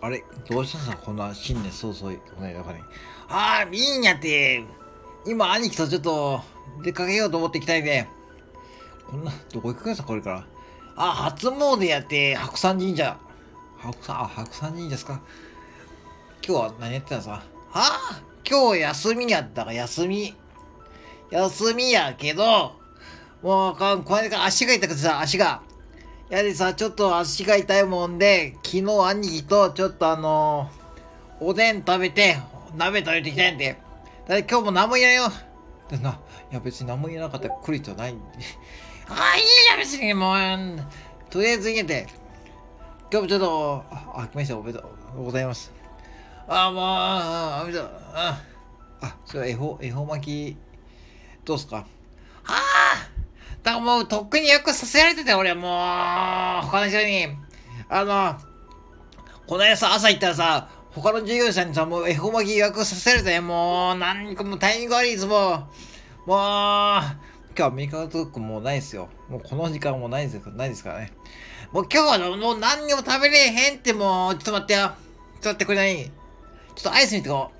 あれ？どうしたんさこんな新年早々この間かに。ああ、いいんやって。今、兄貴とちょっと出かけようと思ってきたいで。こんな、どこ行くんさ、これから。あ、初詣やって、白山神社。白山、あ、白山神社ですか？今日は何やってたんですか？あ今日休みやったか休み。休みやけど、もうかん、この間足が痛くてさ、足が。やでさ、ちょっと足が痛いもんで、昨日兄貴とちょっとあのおでん食べて、鍋食べてきたんで。だって今日も何も言えよ。でな、いや別に何も言えなかったら来る必要ないんで。あ あ、いいじゃん別にもう、とりあえず言えて。今日もちょっと、あ、あ来ました、おめでとうございます。あ、もう、あ、おめでとう。あ、あ、それ恵方、恵方巻き、どうすか？だからもうとっくに予約させられてた、俺もう、他の人に。あの、この間さ、朝行ったらさ、他の従業員さんにさ、もう恵方巻き予約させられたよ、もう、なんかもうタイミング悪いです、も。もう、今日アメリカのトークもうないですよ。もうこの時間もないですないですからね。もう今日はもう何にも食べれへんってもう、ちょっと待ってよ。ちょっと待って、これ何ちょっとアイス見てこ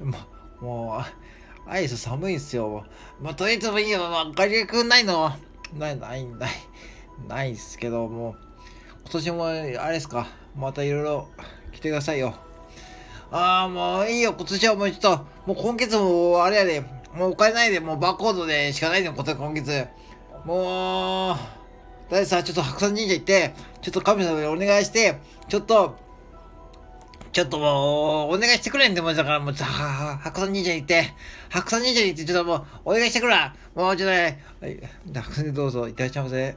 う。もう、もう、アイス寒いっすよ。まあ、とりあえずもいいよ。まあ、ガリ君ないのない、ない、ない、ないっすけど、もう、今年も、あれですか。またいろいろ来てくださいよ。ああ、もういいよ。今年はもうちょっと、もう今月も、あれやで、もうお金ないで、もうバーコードでしかないで、今今月。もう、だいさ、ちょっと白山神社行って、ちょっと神様にお願いして、ちょっと、ちょっともう、お願いしてくれんでもうだからもう、はは白山忍者に行って、白山忍者に行って、ちょっともう、お願いしてくれもう、ちょっとね、はい、白山どうぞ、いってらっしゃいませ。